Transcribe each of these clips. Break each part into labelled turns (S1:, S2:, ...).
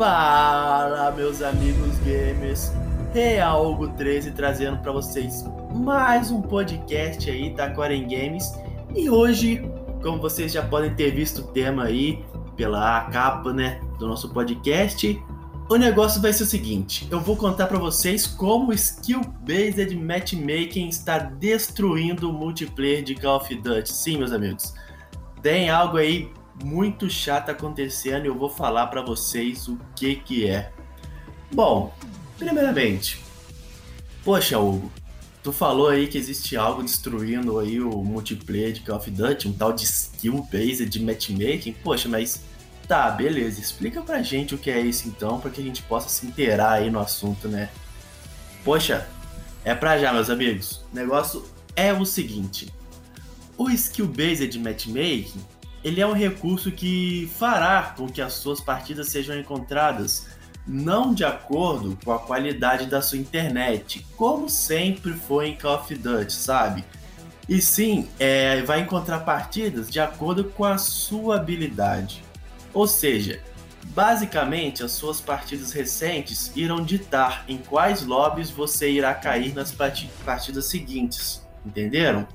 S1: Fala, meus amigos gamers. Realgo 13 trazendo para vocês mais um podcast aí da Quarem Games. E hoje, como vocês já podem ter visto o tema aí pela capa, né, do nosso podcast, o negócio vai ser o seguinte: eu vou contar para vocês como o skill-based matchmaking está destruindo o multiplayer de Call of Duty. Sim, meus amigos, tem algo aí muito chato acontecendo e eu vou falar para vocês o que que é. Bom, primeiramente, poxa, Hugo, tu falou aí que existe algo destruindo aí o multiplayer de Call of Duty, um tal de skill based de matchmaking. Poxa, mas tá, beleza, explica pra gente o que é isso então, para que a gente possa se inteirar aí no assunto, né? Poxa, é pra já, meus amigos. O negócio é o seguinte: o skill based matchmaking ele é um recurso que fará com que as suas partidas sejam encontradas não de acordo com a qualidade da sua internet, como sempre foi em Call of Duty, sabe? E sim, é, vai encontrar partidas de acordo com a sua habilidade. Ou seja, basicamente as suas partidas recentes irão ditar em quais lobbies você irá cair nas partidas seguintes, entenderam?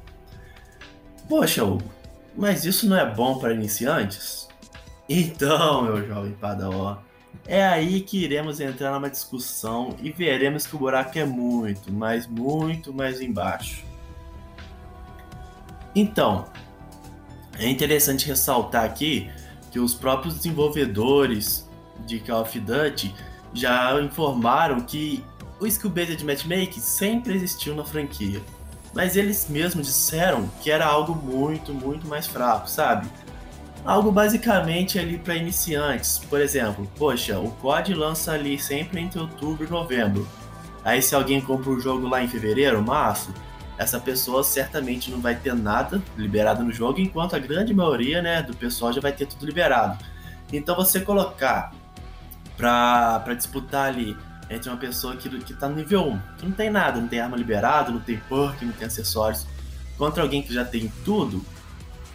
S1: Poxa, Hugo, mas isso não é bom para iniciantes? Então, meu jovem padawan, é aí que iremos entrar numa discussão e veremos que o buraco é muito, mas muito mais embaixo. Então, é interessante ressaltar aqui que os próprios desenvolvedores de Call of Duty já informaram que o skill based matchmaking sempre existiu na franquia mas eles mesmos disseram que era algo muito, muito mais fraco, sabe? Algo basicamente ali para iniciantes. Por exemplo, poxa, o COD lança ali sempre entre outubro e novembro. Aí se alguém compra o jogo lá em fevereiro, março, essa pessoa certamente não vai ter nada liberado no jogo, enquanto a grande maioria, né, do pessoal já vai ter tudo liberado. Então você colocar para disputar ali entre uma pessoa que, que tá no nível 1, que não tem nada, não tem arma liberada, não tem perk, não tem acessórios, contra alguém que já tem tudo,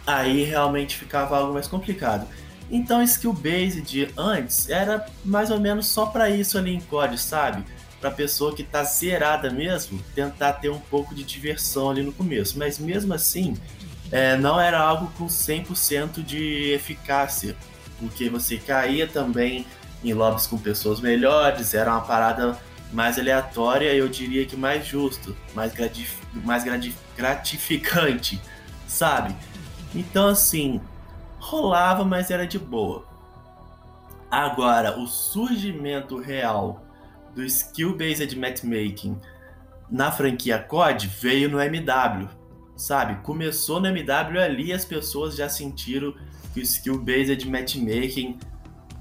S1: aí realmente ficava algo mais complicado. Então skill based antes era mais ou menos só para isso ali em COD, sabe? Para pessoa que tá zerada mesmo, tentar ter um pouco de diversão ali no começo, mas mesmo assim, é, não era algo com 100% de eficácia, porque você caía também em lobbies com pessoas melhores, era uma parada mais aleatória e eu diria que mais justo, mais, gratif mais gratificante, sabe? Então, assim, rolava, mas era de boa. Agora, o surgimento real do skill-based matchmaking na franquia COD veio no MW, sabe? Começou no MW ali as pessoas já sentiram que o skill-based matchmaking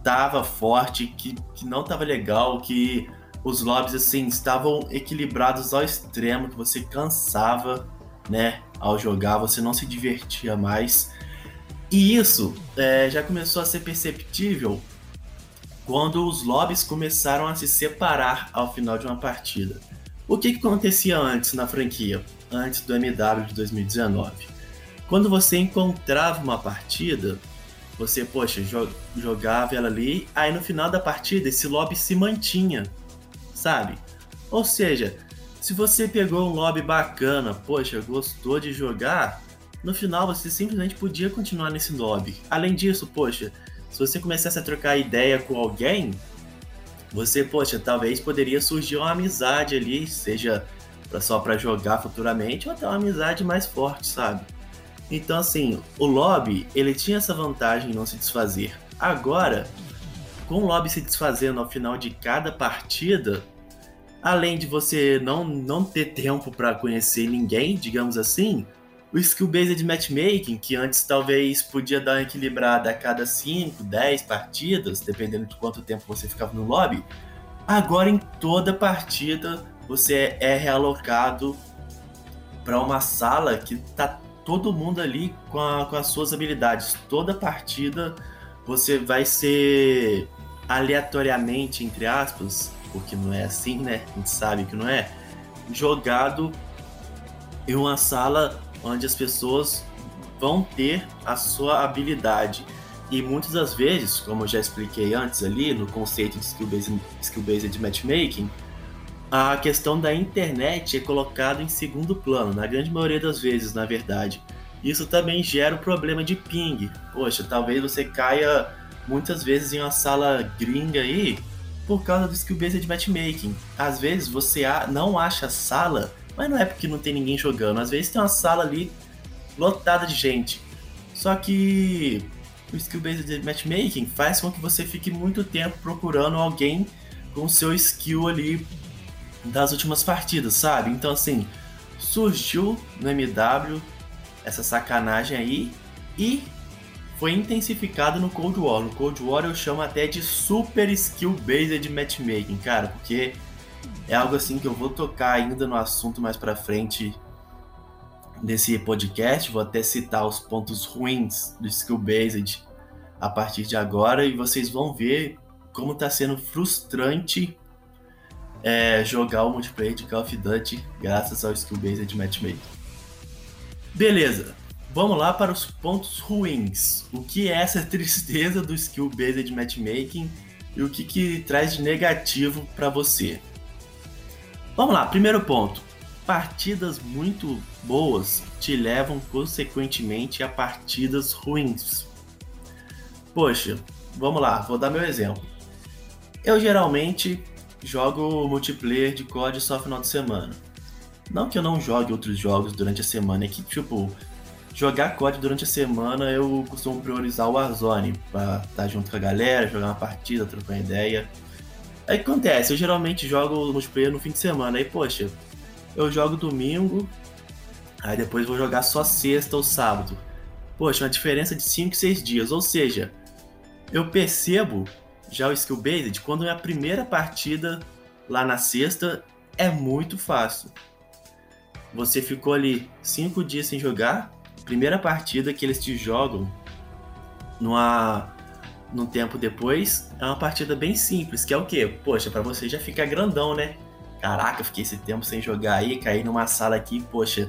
S1: tava forte, que, que não tava legal, que os lobbies assim estavam equilibrados ao extremo, que você cansava, né, ao jogar, você não se divertia mais. E isso é, já começou a ser perceptível quando os lobbies começaram a se separar ao final de uma partida. O que, que acontecia antes na franquia, antes do MW de 2019? Quando você encontrava uma partida, você, poxa, jogava ela ali, aí no final da partida esse lobby se mantinha, sabe? Ou seja, se você pegou um lobby bacana, poxa, gostou de jogar, no final você simplesmente podia continuar nesse lobby. Além disso, poxa, se você começasse a trocar ideia com alguém, você, poxa, talvez poderia surgir uma amizade ali, seja só para jogar futuramente ou até uma amizade mais forte, sabe? Então, assim, o lobby, ele tinha essa vantagem em não se desfazer. Agora, com o lobby se desfazendo ao final de cada partida, além de você não, não ter tempo para conhecer ninguém, digamos assim, o skill-based matchmaking, que antes talvez podia dar uma equilibrada a cada 5, 10 partidas, dependendo de quanto tempo você ficava no lobby, agora em toda partida você é realocado para uma sala que está todo mundo ali com, a, com as suas habilidades. Toda partida você vai ser aleatoriamente, entre aspas, porque não é assim, né? A gente sabe que não é, jogado em uma sala onde as pessoas vão ter a sua habilidade. E muitas das vezes, como eu já expliquei antes ali, no conceito de skill-based skill -based matchmaking, a questão da internet é colocada em segundo plano, na grande maioria das vezes, na verdade. Isso também gera o um problema de ping. Poxa, talvez você caia muitas vezes em uma sala gringa aí por causa do skill-based matchmaking. Às vezes você não acha sala, mas não é porque não tem ninguém jogando. Às vezes tem uma sala ali lotada de gente. Só que o skill-based matchmaking faz com que você fique muito tempo procurando alguém com seu skill ali das últimas partidas, sabe? Então, assim, surgiu no MW essa sacanagem aí e foi intensificado no Cold War. No Cold War eu chamo até de super skill based matchmaking, cara, porque é algo assim que eu vou tocar ainda no assunto mais para frente nesse podcast, vou até citar os pontos ruins do skill based a partir de agora e vocês vão ver como está sendo frustrante é, jogar o multiplayer de Call of Duty graças ao skill based matchmaking. Beleza, vamos lá para os pontos ruins. O que é essa tristeza do skill based matchmaking e o que, que traz de negativo para você? Vamos lá, primeiro ponto partidas muito boas te levam consequentemente a partidas ruins. Poxa, vamos lá, vou dar meu exemplo. Eu geralmente jogo multiplayer de COD só final de semana. Não que eu não jogue outros jogos durante a semana, é que, tipo, jogar COD durante a semana eu costumo priorizar o Warzone pra estar tá junto com a galera, jogar uma partida, trocar uma ideia. Aí que acontece? Eu geralmente jogo multiplayer no fim de semana, aí, poxa, eu jogo domingo, aí depois vou jogar só sexta ou sábado. Poxa, uma diferença de 5, 6 dias. Ou seja, eu percebo já o skill based quando é a primeira partida lá na sexta é muito fácil. Você ficou ali 5 dias sem jogar, primeira partida que eles te jogam numa num tempo depois é uma partida bem simples, que é o quê? Poxa, para você já ficar grandão, né? Caraca, fiquei esse tempo sem jogar aí, caí numa sala aqui, poxa,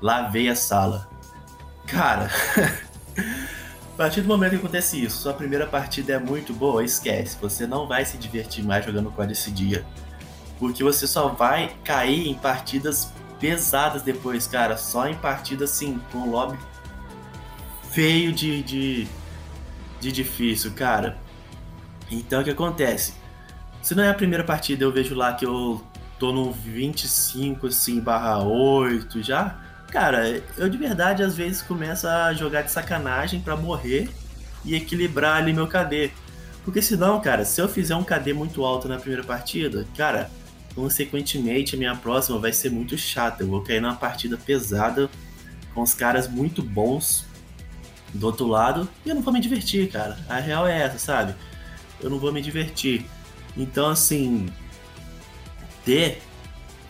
S1: lavei a sala. Cara, partir do momento que acontece isso, sua primeira partida é muito boa, esquece. Você não vai se divertir mais jogando COD esse dia. Porque você só vai cair em partidas pesadas depois, cara. Só em partidas assim, com lobby feio de, de, de difícil, cara. Então o que acontece? Se não é a primeira partida, eu vejo lá que eu tô no 25, assim, barra 8 já. Cara, eu de verdade às vezes começo a jogar de sacanagem para morrer e equilibrar ali meu KD. Porque senão, cara, se eu fizer um KD muito alto na primeira partida, cara, consequentemente a minha próxima vai ser muito chata. Eu vou cair numa partida pesada com os caras muito bons do outro lado e eu não vou me divertir, cara. A real é essa, sabe? Eu não vou me divertir. Então, assim, ter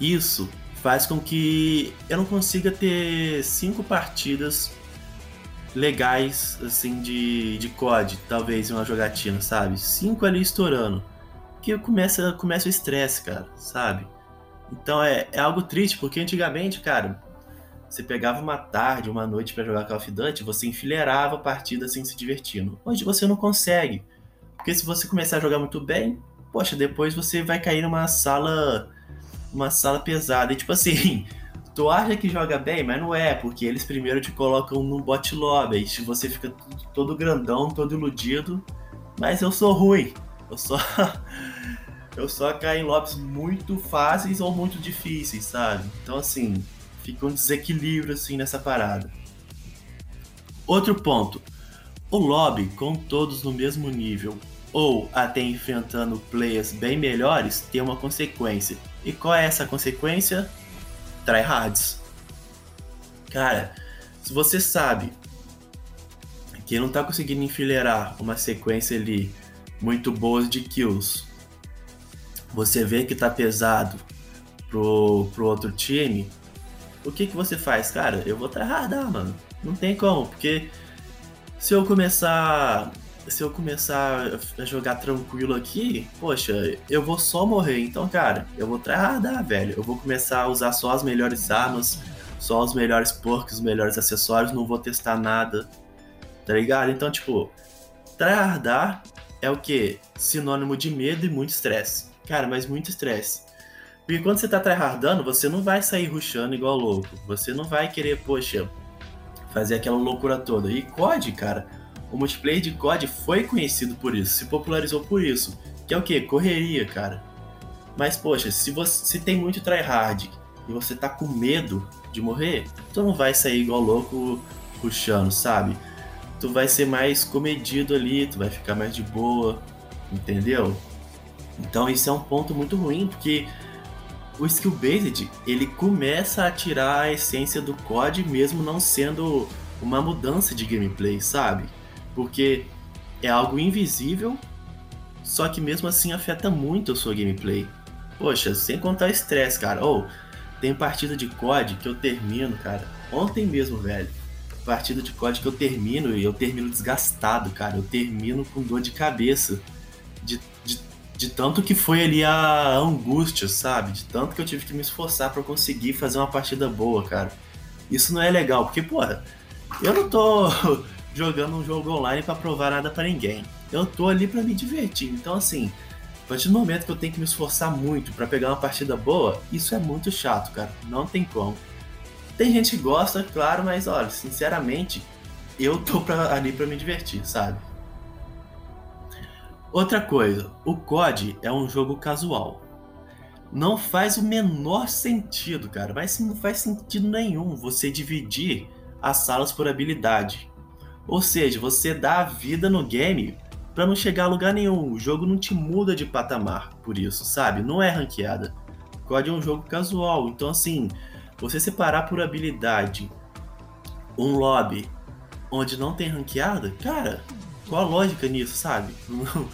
S1: isso faz com que eu não consiga ter cinco partidas legais assim de, de COD, talvez uma jogatina, sabe? Cinco ali estourando. Que começa, começa o estresse, cara, sabe? Então é, é algo triste, porque antigamente, cara, você pegava uma tarde, uma noite para jogar Call of Duty, você enfileirava a partida assim se divertindo. Hoje você não consegue. Porque se você começar a jogar muito bem, poxa, depois você vai cair numa sala uma sala pesada. E tipo assim, tu acha que joga bem, mas não é, porque eles primeiro te colocam no bot lobby, aí você fica todo grandão, todo iludido, mas eu sou ruim. Eu só eu só caio em lobbies muito fáceis ou muito difíceis, sabe? Então assim, fica um desequilíbrio assim nessa parada. Outro ponto. O lobby com todos no mesmo nível ou até enfrentando players bem melhores, tem uma consequência. E qual é essa consequência? Tryhards. Cara, se você sabe que não tá conseguindo enfileirar uma sequência ali muito boa de kills, você vê que tá pesado pro, pro outro time, o que que você faz? Cara, eu vou tryhardar, mano. Não tem como, porque se eu começar se eu começar a jogar tranquilo aqui, poxa, eu vou só morrer. Então, cara, eu vou tryhardar, velho. Eu vou começar a usar só as melhores armas, só os melhores perks, os melhores acessórios, não vou testar nada, tá ligado? Então, tipo, tryhardar é o que? Sinônimo de medo e muito estresse. Cara, mas muito estresse. Porque quando você tá tryhardando, você não vai sair rushando igual louco. Você não vai querer, poxa, fazer aquela loucura toda. E COD, cara, o multiplayer de COD foi conhecido por isso, se popularizou por isso. Que é o que? Correria, cara. Mas, poxa, se você se tem muito tryhard e você tá com medo de morrer, tu não vai sair igual louco puxando, sabe? Tu vai ser mais comedido ali, tu vai ficar mais de boa, entendeu? Então isso é um ponto muito ruim, porque o skill based ele começa a tirar a essência do COD mesmo não sendo uma mudança de gameplay, sabe? Porque é algo invisível, só que mesmo assim afeta muito a sua gameplay. Poxa, sem contar o estresse, cara. Ou, oh, tem partida de COD que eu termino, cara. Ontem mesmo, velho. Partida de COD que eu termino e eu termino desgastado, cara. Eu termino com dor de cabeça. De, de, de tanto que foi ali a angústia, sabe? De tanto que eu tive que me esforçar para conseguir fazer uma partida boa, cara. Isso não é legal, porque, porra, eu não tô jogando um jogo online para provar nada para ninguém. Eu tô ali para me divertir. Então, assim, partir do momento que eu tenho que me esforçar muito para pegar uma partida boa, isso é muito chato, cara. Não tem como. Tem gente que gosta, claro, mas olha, sinceramente, eu tô pra, ali para me divertir, sabe? Outra coisa, o COD é um jogo casual. Não faz o menor sentido, cara, mas não faz sentido nenhum você dividir as salas por habilidade. Ou seja, você dá a vida no game para não chegar a lugar nenhum. O jogo não te muda de patamar por isso, sabe? Não é ranqueada. COD é um jogo casual, então assim, você separar por habilidade um lobby onde não tem ranqueada, cara, qual a lógica nisso, sabe? Não,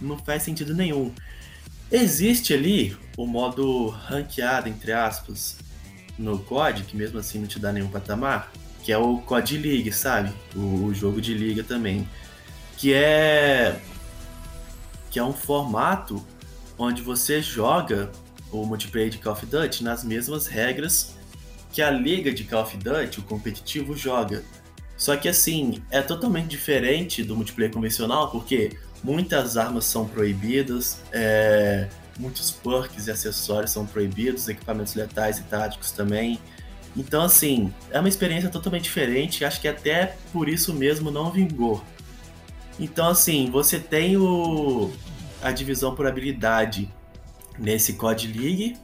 S1: não faz sentido nenhum. Existe ali o modo ranqueado, entre aspas, no COD, que mesmo assim não te dá nenhum patamar, que é o COD League, sabe? O, o jogo de liga também que é que é um formato onde você joga o multiplayer de Call of Duty nas mesmas regras que a liga de Call of Duty, o competitivo, joga. Só que assim, é totalmente diferente do multiplayer convencional, porque muitas armas são proibidas, é, muitos perks e acessórios são proibidos, equipamentos letais e táticos também. Então, assim, é uma experiência totalmente diferente, acho que até por isso mesmo não vingou. Então, assim, você tem o, a divisão por habilidade nesse COD League,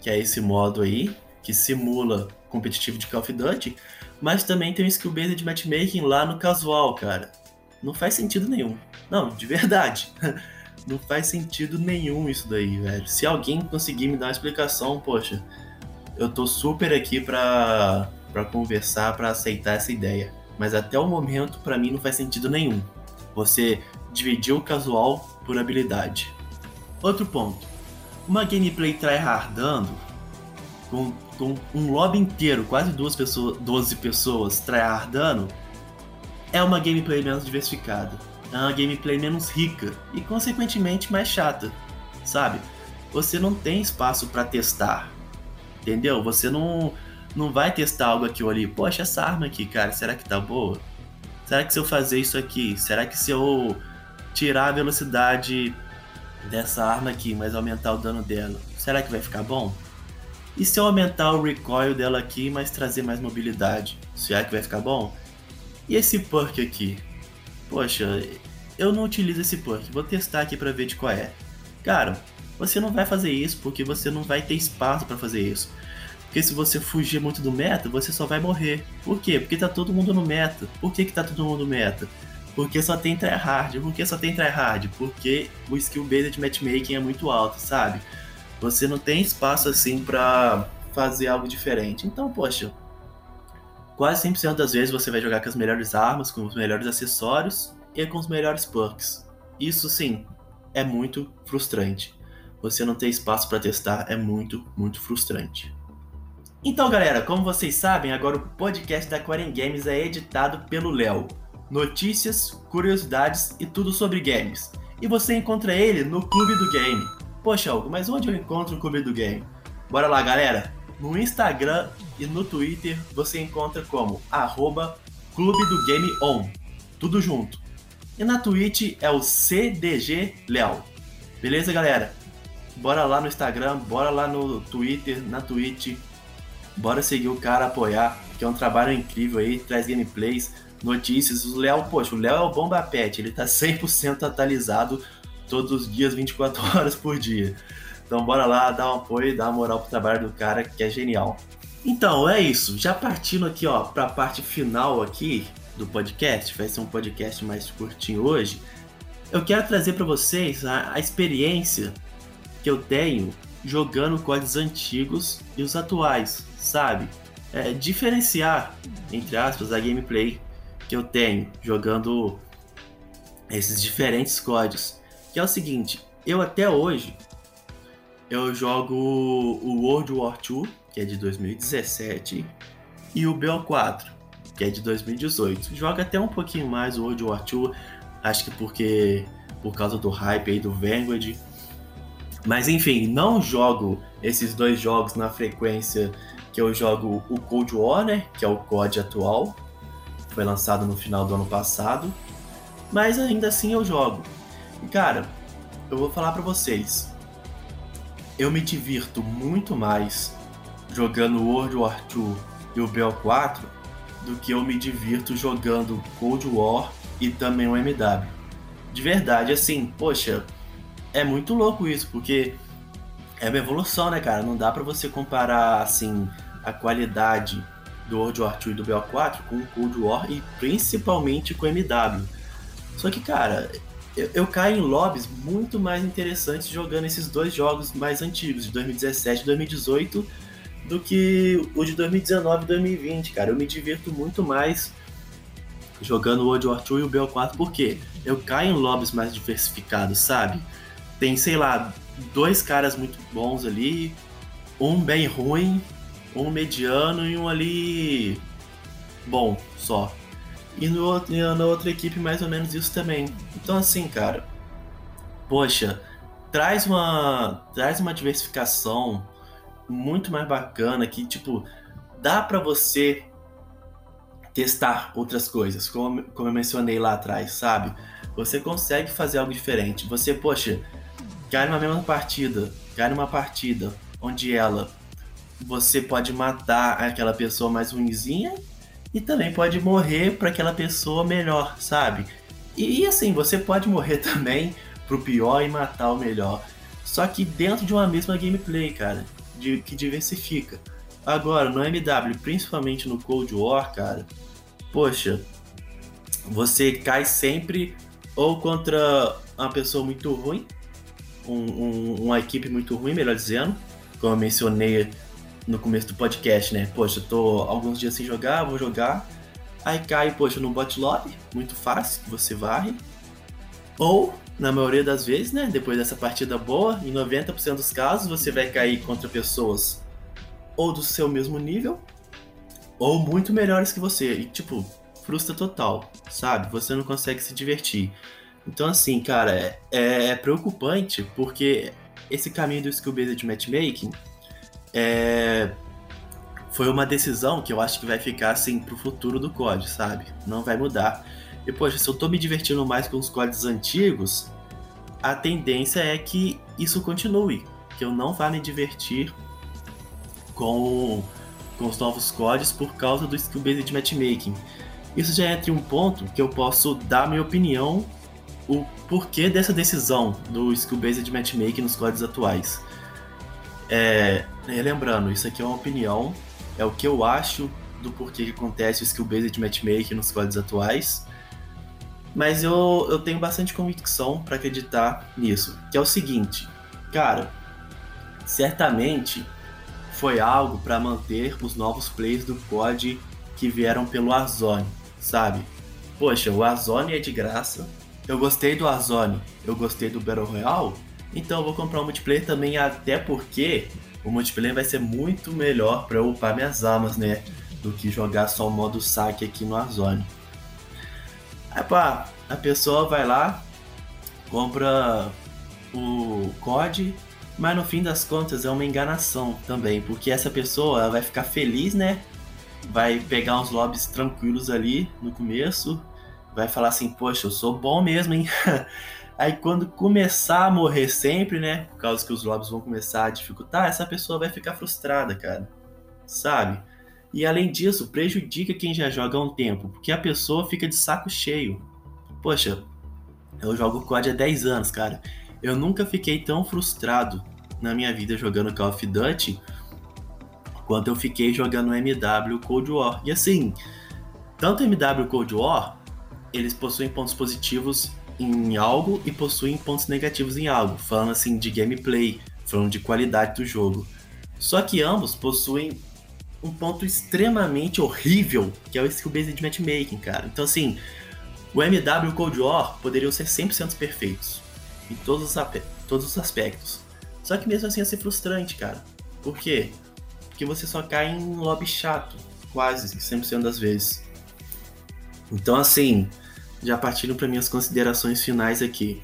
S1: que é esse modo aí, que simula competitivo de Call of Duty, mas também tem o skill based de matchmaking lá no casual, cara. Não faz sentido nenhum. Não, de verdade. Não faz sentido nenhum isso daí, velho. Se alguém conseguir me dar uma explicação, poxa, eu tô super aqui pra, pra conversar, pra aceitar essa ideia. Mas até o momento, para mim, não faz sentido nenhum. Você dividiu o casual por habilidade. Outro ponto. Uma gameplay tryhardando com, com um lobby inteiro, quase duas pessoas, 12 pessoas tryhardando, é uma gameplay menos diversificada. É uma gameplay menos rica e, consequentemente, mais chata, sabe? Você não tem espaço para testar, entendeu? Você não, não vai testar algo aqui ou ali. Poxa, essa arma aqui, cara, será que tá boa? Será que se eu fazer isso aqui, será que se eu tirar a velocidade dessa arma aqui, mas aumentar o dano dela, será que vai ficar bom? E se eu aumentar o recoil dela aqui, mas trazer mais mobilidade, será que vai ficar bom? E esse perk aqui? Poxa, eu não utilizo esse perk, vou testar aqui para ver de qual é. Cara, você não vai fazer isso porque você não vai ter espaço para fazer isso. Porque se você fugir muito do meta, você só vai morrer. Por quê? Porque tá todo mundo no meta. Por que, que tá todo mundo no meta? Porque só tem tryhard. Por que só tem tryhard? Porque o skill based de matchmaking é muito alto, sabe? Você não tem espaço assim para fazer algo diferente. Então, poxa, quase 100% das vezes você vai jogar com as melhores armas, com os melhores acessórios e com os melhores perks. Isso sim, é muito frustrante. Você não ter espaço para testar é muito, muito frustrante. Então, galera, como vocês sabem, agora o podcast da Quarem Games é editado pelo Léo. Notícias, curiosidades e tudo sobre games. E você encontra ele no Clube do Game. Poxa, Algo, mas onde eu encontro o Clube do Game? Bora lá, galera! No Instagram e no Twitter você encontra como arroba Clube do Game On. Tudo junto. E na Twitch é o CDG Léo. Beleza, galera? Bora lá no Instagram, bora lá no Twitter, na Twitch. Bora seguir o cara, apoiar, que é um trabalho incrível aí, traz gameplays, notícias. O Léo, poxa, o Léo é o bomba pet, ele tá 100% atualizado todos os dias, 24 horas por dia. Então bora lá, dar um apoio, dar uma moral pro trabalho do cara, que é genial. Então, é isso. Já partindo aqui, ó, pra parte final aqui do podcast, vai ser um podcast mais curtinho hoje. Eu quero trazer para vocês a, a, experiência que eu tenho jogando códigos antigos e os atuais, sabe? É, diferenciar, entre aspas, a gameplay que eu tenho jogando esses diferentes códigos. Que é o seguinte, eu até hoje eu jogo o World War II, que é de 2017, e o BO4, que é de 2018. Joga até um pouquinho mais o World War II, acho que porque por causa do hype aí do Vanguard. Mas enfim, não jogo esses dois jogos na frequência que eu jogo o Cold War, né, que é o COD atual. Foi lançado no final do ano passado, mas ainda assim eu jogo. E cara, eu vou falar para vocês. Eu me divirto muito mais jogando World War II e o BO4 do que eu me divirto jogando Cold War e também o MW. De verdade, assim, poxa, é muito louco isso, porque é uma evolução, né, cara? Não dá para você comparar, assim, a qualidade do World War II e do BO4 com o Cold War e principalmente com o MW. Só que, cara, eu, eu, caio em lobbies muito mais interessantes jogando esses dois jogos mais antigos, de 2017 e 2018, do que o de 2019 e 2020, cara. Eu me divirto muito mais jogando o World War II e o BO4, porque eu caio em lobbies mais diversificados, sabe? Tem, sei lá, dois caras muito bons ali, um bem ruim, um mediano e um ali bom só. E no outro, na outra equipe mais ou menos isso também. Então assim, cara, poxa, traz uma traz uma diversificação muito mais bacana que tipo dá para você testar outras coisas, como, como eu mencionei lá atrás, sabe? Você consegue fazer algo diferente. Você, poxa, cai numa mesma partida, cai numa partida onde ela você pode matar aquela pessoa mais ruimzinha e também pode morrer para aquela pessoa melhor, sabe? E, e, assim, você pode morrer também pro pior e matar o melhor. Só que dentro de uma mesma gameplay, cara de, que diversifica. Agora, no MW, principalmente no Cold War, cara, poxa, você cai sempre ou contra uma pessoa muito ruim, um, um, uma equipe muito ruim, melhor dizendo, como eu mencionei no começo do podcast, né? Poxa, tô alguns dias sem jogar, vou jogar, aí cai, poxa, no bot lobby, muito fácil, você varre, ou na maioria das vezes, né? Depois dessa partida boa, em 90% dos casos você vai cair contra pessoas ou do seu mesmo nível ou muito melhores que você. E tipo, frustra total, sabe? Você não consegue se divertir. Então, assim, cara, é, é preocupante porque esse caminho do skill based matchmaking é, foi uma decisão que eu acho que vai ficar assim pro futuro do COD, sabe? Não vai mudar. E, poxa, se eu tô me divertindo mais com os códigos antigos, a tendência é que isso continue. Que eu não vá me divertir com, com os novos códigos por causa do skill-based matchmaking. Isso já entra em um ponto que eu posso dar minha opinião o porquê dessa decisão do skill-based matchmaking nos códigos atuais. É, lembrando, isso aqui é uma opinião, é o que eu acho do porquê que acontece o skill-based matchmaking nos códigos atuais. Mas eu, eu tenho bastante convicção para acreditar nisso. Que é o seguinte, cara, certamente foi algo para manter os novos players do COD que vieram pelo Warzone, sabe? Poxa, o Warzone é de graça. Eu gostei do Warzone, eu gostei do Battle Royale, então eu vou comprar o um multiplayer também, até porque o multiplayer vai ser muito melhor para eu upar minhas armas, né? Do que jogar só o modo saque aqui no Warzone. Aí pá, a pessoa vai lá, compra o COD, mas no fim das contas é uma enganação também, porque essa pessoa vai ficar feliz, né? Vai pegar uns lobbies tranquilos ali no começo, vai falar assim, poxa, eu sou bom mesmo, hein? Aí quando começar a morrer sempre, né? Por causa que os lobbies vão começar a dificultar, essa pessoa vai ficar frustrada, cara. Sabe? E além disso, prejudica quem já joga há um tempo, porque a pessoa fica de saco cheio. Poxa, eu jogo COD há 10 anos, cara. Eu nunca fiquei tão frustrado na minha vida jogando Call of Duty quanto eu fiquei jogando MW Cold War. E assim, tanto MW Cold War, eles possuem pontos positivos em algo e possuem pontos negativos em algo, falando assim de gameplay, falando de qualidade do jogo. Só que ambos possuem um ponto extremamente horrível, que é o skill-based matchmaking, cara. Então assim, o MW e o Cold War poderiam ser 100% perfeitos, em todos os, todos os aspectos. Só que mesmo assim ia ser frustrante, cara. Por quê? Porque você só cai em lobby chato, quase 100% das vezes. Então assim, já partindo para minhas considerações finais aqui.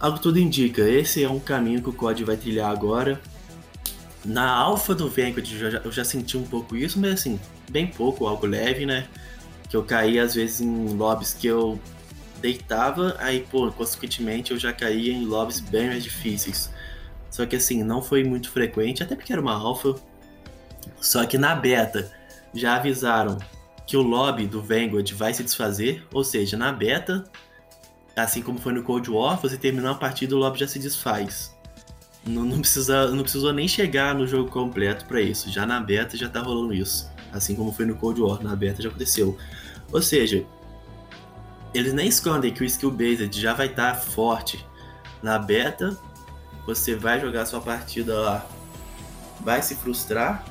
S1: Algo tudo indica, esse é um caminho que o COD vai trilhar agora. Na alfa do Vanquish eu já, eu já senti um pouco isso, mas assim, bem pouco, algo leve, né? Que eu caí às vezes em lobbies que eu deitava, aí, pô, consequentemente eu já caía em lobbies bem mais difíceis. Só que assim, não foi muito frequente, até porque era uma alfa. Só que na beta já avisaram que o lobby do Vanguard vai se desfazer, ou seja, na beta, assim como foi no Cold War, você terminou a partida o lobby já se desfaz. Não, não, precisa, não precisou nem chegar no jogo completo para isso, já na beta já tá rolando isso. Assim como foi no Cold War, na beta já aconteceu. Ou seja, eles nem escondem que o skill based já vai estar tá forte. Na beta, você vai jogar sua partida lá, vai se frustrar.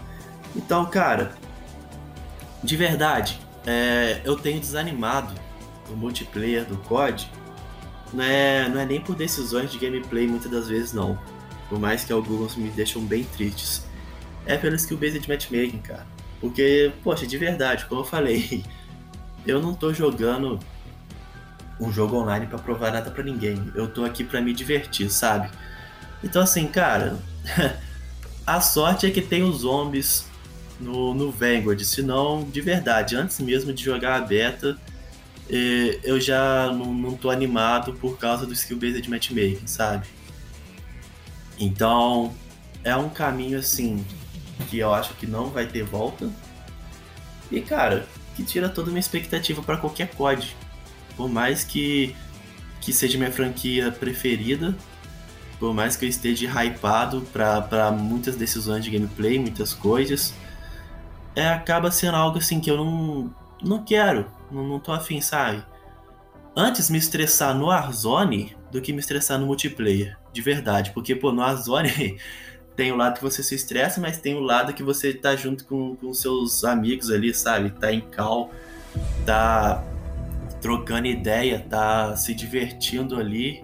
S1: Então, cara, de verdade, é, eu tenho desanimado o multiplayer do COD. Não é, não é nem por decisões de gameplay muitas das vezes, não. Por mais que alguns me deixam bem tristes. É pelo skill-based matchmaking, cara. Porque, poxa, de verdade, como eu falei, eu não tô jogando um jogo online para provar nada para ninguém. Eu tô aqui para me divertir, sabe? Então, assim, cara, a sorte é que tem os zombies no, no Vanguard. Senão, de verdade, antes mesmo de jogar a beta, eh, eu já não, não tô animado por causa do skill-based matchmaking, sabe? Então, é um caminho assim que eu acho que não vai ter volta. E cara, que tira toda a minha expectativa para qualquer COD. Por mais que, que seja minha franquia preferida, por mais que eu esteja hypado para muitas decisões de gameplay, muitas coisas, é, acaba sendo algo assim que eu não, não quero, não, não tô afim, sabe? Antes me estressar no Warzone do que me estressar no multiplayer, de verdade, porque, pô, no Warzone tem o lado que você se estressa, mas tem o lado que você tá junto com, com seus amigos ali, sabe? Tá em cal, tá trocando ideia, tá se divertindo ali,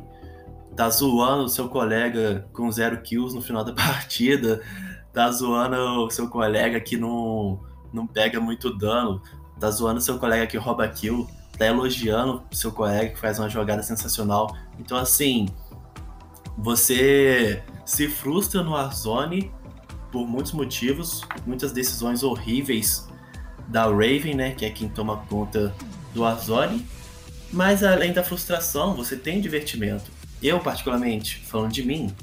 S1: tá zoando o seu colega com zero kills no final da partida, tá zoando o seu colega que não, não pega muito dano, tá zoando o seu colega que rouba kill, tá elogiando o seu colega que faz uma jogada sensacional. Então, assim, você se frustra no Warzone por muitos motivos, muitas decisões horríveis da Raven, né, que é quem toma conta do Warzone. Mas além da frustração, você tem divertimento. Eu, particularmente, falando de mim,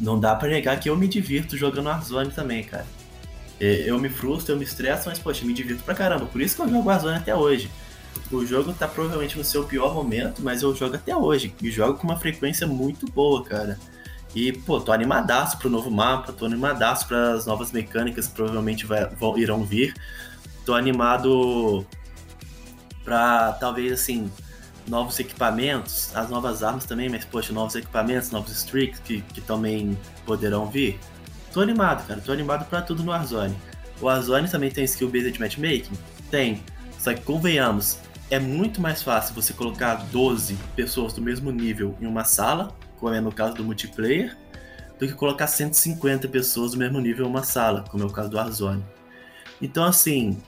S1: não dá para negar que eu me divirto jogando Warzone também, cara. Eu me frustro, eu me estresso, mas, poxa, me divirto pra caramba. Por isso que eu jogo Warzone até hoje. O jogo tá provavelmente no seu pior momento, mas eu jogo até hoje. E jogo com uma frequência muito boa, cara. E, pô, tô animadaço pro novo mapa, tô animadaço para as novas mecânicas que provavelmente vai, vão, irão vir. Tô animado pra, talvez, assim, novos equipamentos, as novas armas também, mas poxa, novos equipamentos, novos streaks que, que também poderão vir. Tô animado, cara, tô animado para tudo no Warzone. O Warzone também tem skill based matchmaking? Tem. Só que convenhamos, é muito mais fácil você colocar 12 pessoas do mesmo nível em uma sala, como é no caso do multiplayer, do que colocar 150 pessoas do mesmo nível em uma sala, como é o caso do Warzone. Então, assim,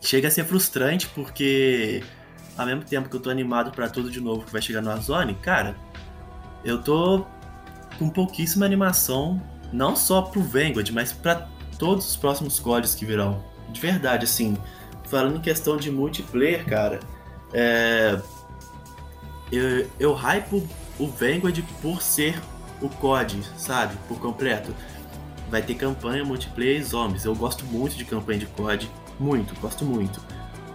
S1: chega a ser frustrante porque ao mesmo tempo que eu tô animado para tudo de novo que vai chegar no Warzone, cara, eu tô com pouquíssima animação, não só pro Vanguard, mas para todos os próximos códigos que virão. De verdade, assim, falando em questão de multiplayer, cara, É, eu, eu hypo o Vanguard por ser o COD, sabe? Por completo. Vai ter campanha, multiplayer e zombies. Eu gosto muito de campanha de COD. Muito, gosto muito.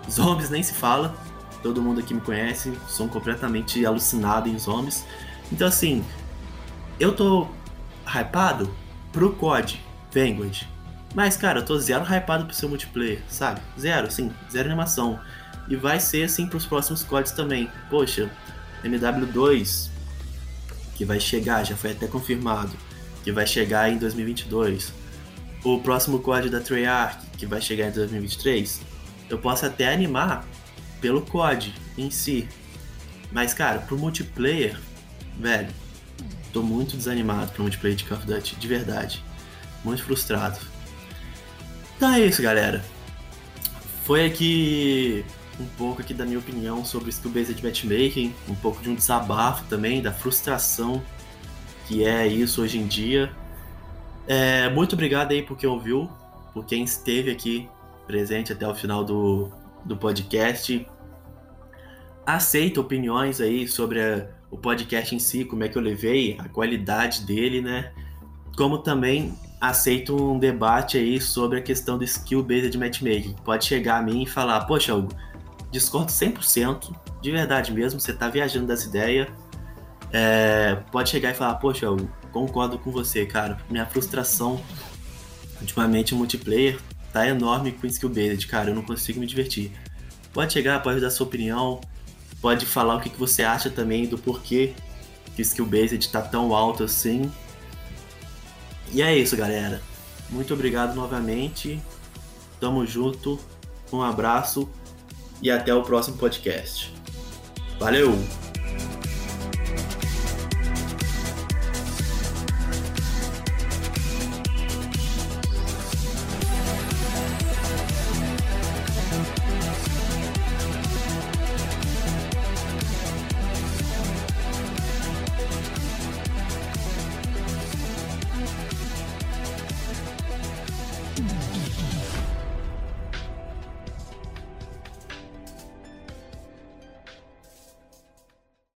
S1: Zombies nem se fala. Todo mundo aqui me conhece. Sou completamente alucinado em zombies. Então, assim, eu tô hypado pro COD, Vanguard. Mas, cara, eu tô zero hypado pro seu multiplayer, sabe? Zero, sim, zero animação. E vai ser assim pros próximos CODs também. Poxa, MW2, que vai chegar, já foi até confirmado, que vai chegar em 2022. O próximo COD da Treyarch, que vai chegar em 2023. Eu posso até animar pelo COD em si. Mas, cara, pro multiplayer, velho, tô muito desanimado pro multiplayer de Call of Duty, de verdade. Muito frustrado. Então é isso, galera. Foi aqui um pouco aqui da minha opinião sobre o skill-based matchmaking, um pouco de um desabafo também, da frustração que é isso hoje em dia. É, muito obrigado aí por quem ouviu, por quem esteve aqui presente até o final do, do podcast. Aceito opiniões aí sobre a, o podcast em si, como é que eu levei, a qualidade dele, né? Como também aceito um debate aí sobre a questão do skill-based matchmaking. Pode chegar a mim e falar, poxa, Hugo, discordo 100%, de verdade mesmo, você tá viajando das ideias. É, pode chegar e falar, poxa, eu concordo com você, cara. Minha frustração ultimamente multiplayer tá enorme com skill based, cara. Eu não consigo me divertir. Pode chegar, pode dar sua opinião, pode falar o que, que você acha também do porquê que skill based tá tão alto assim. E é isso, galera. Muito obrigado novamente. Tamo junto. Um abraço e até o próximo podcast. Valeu!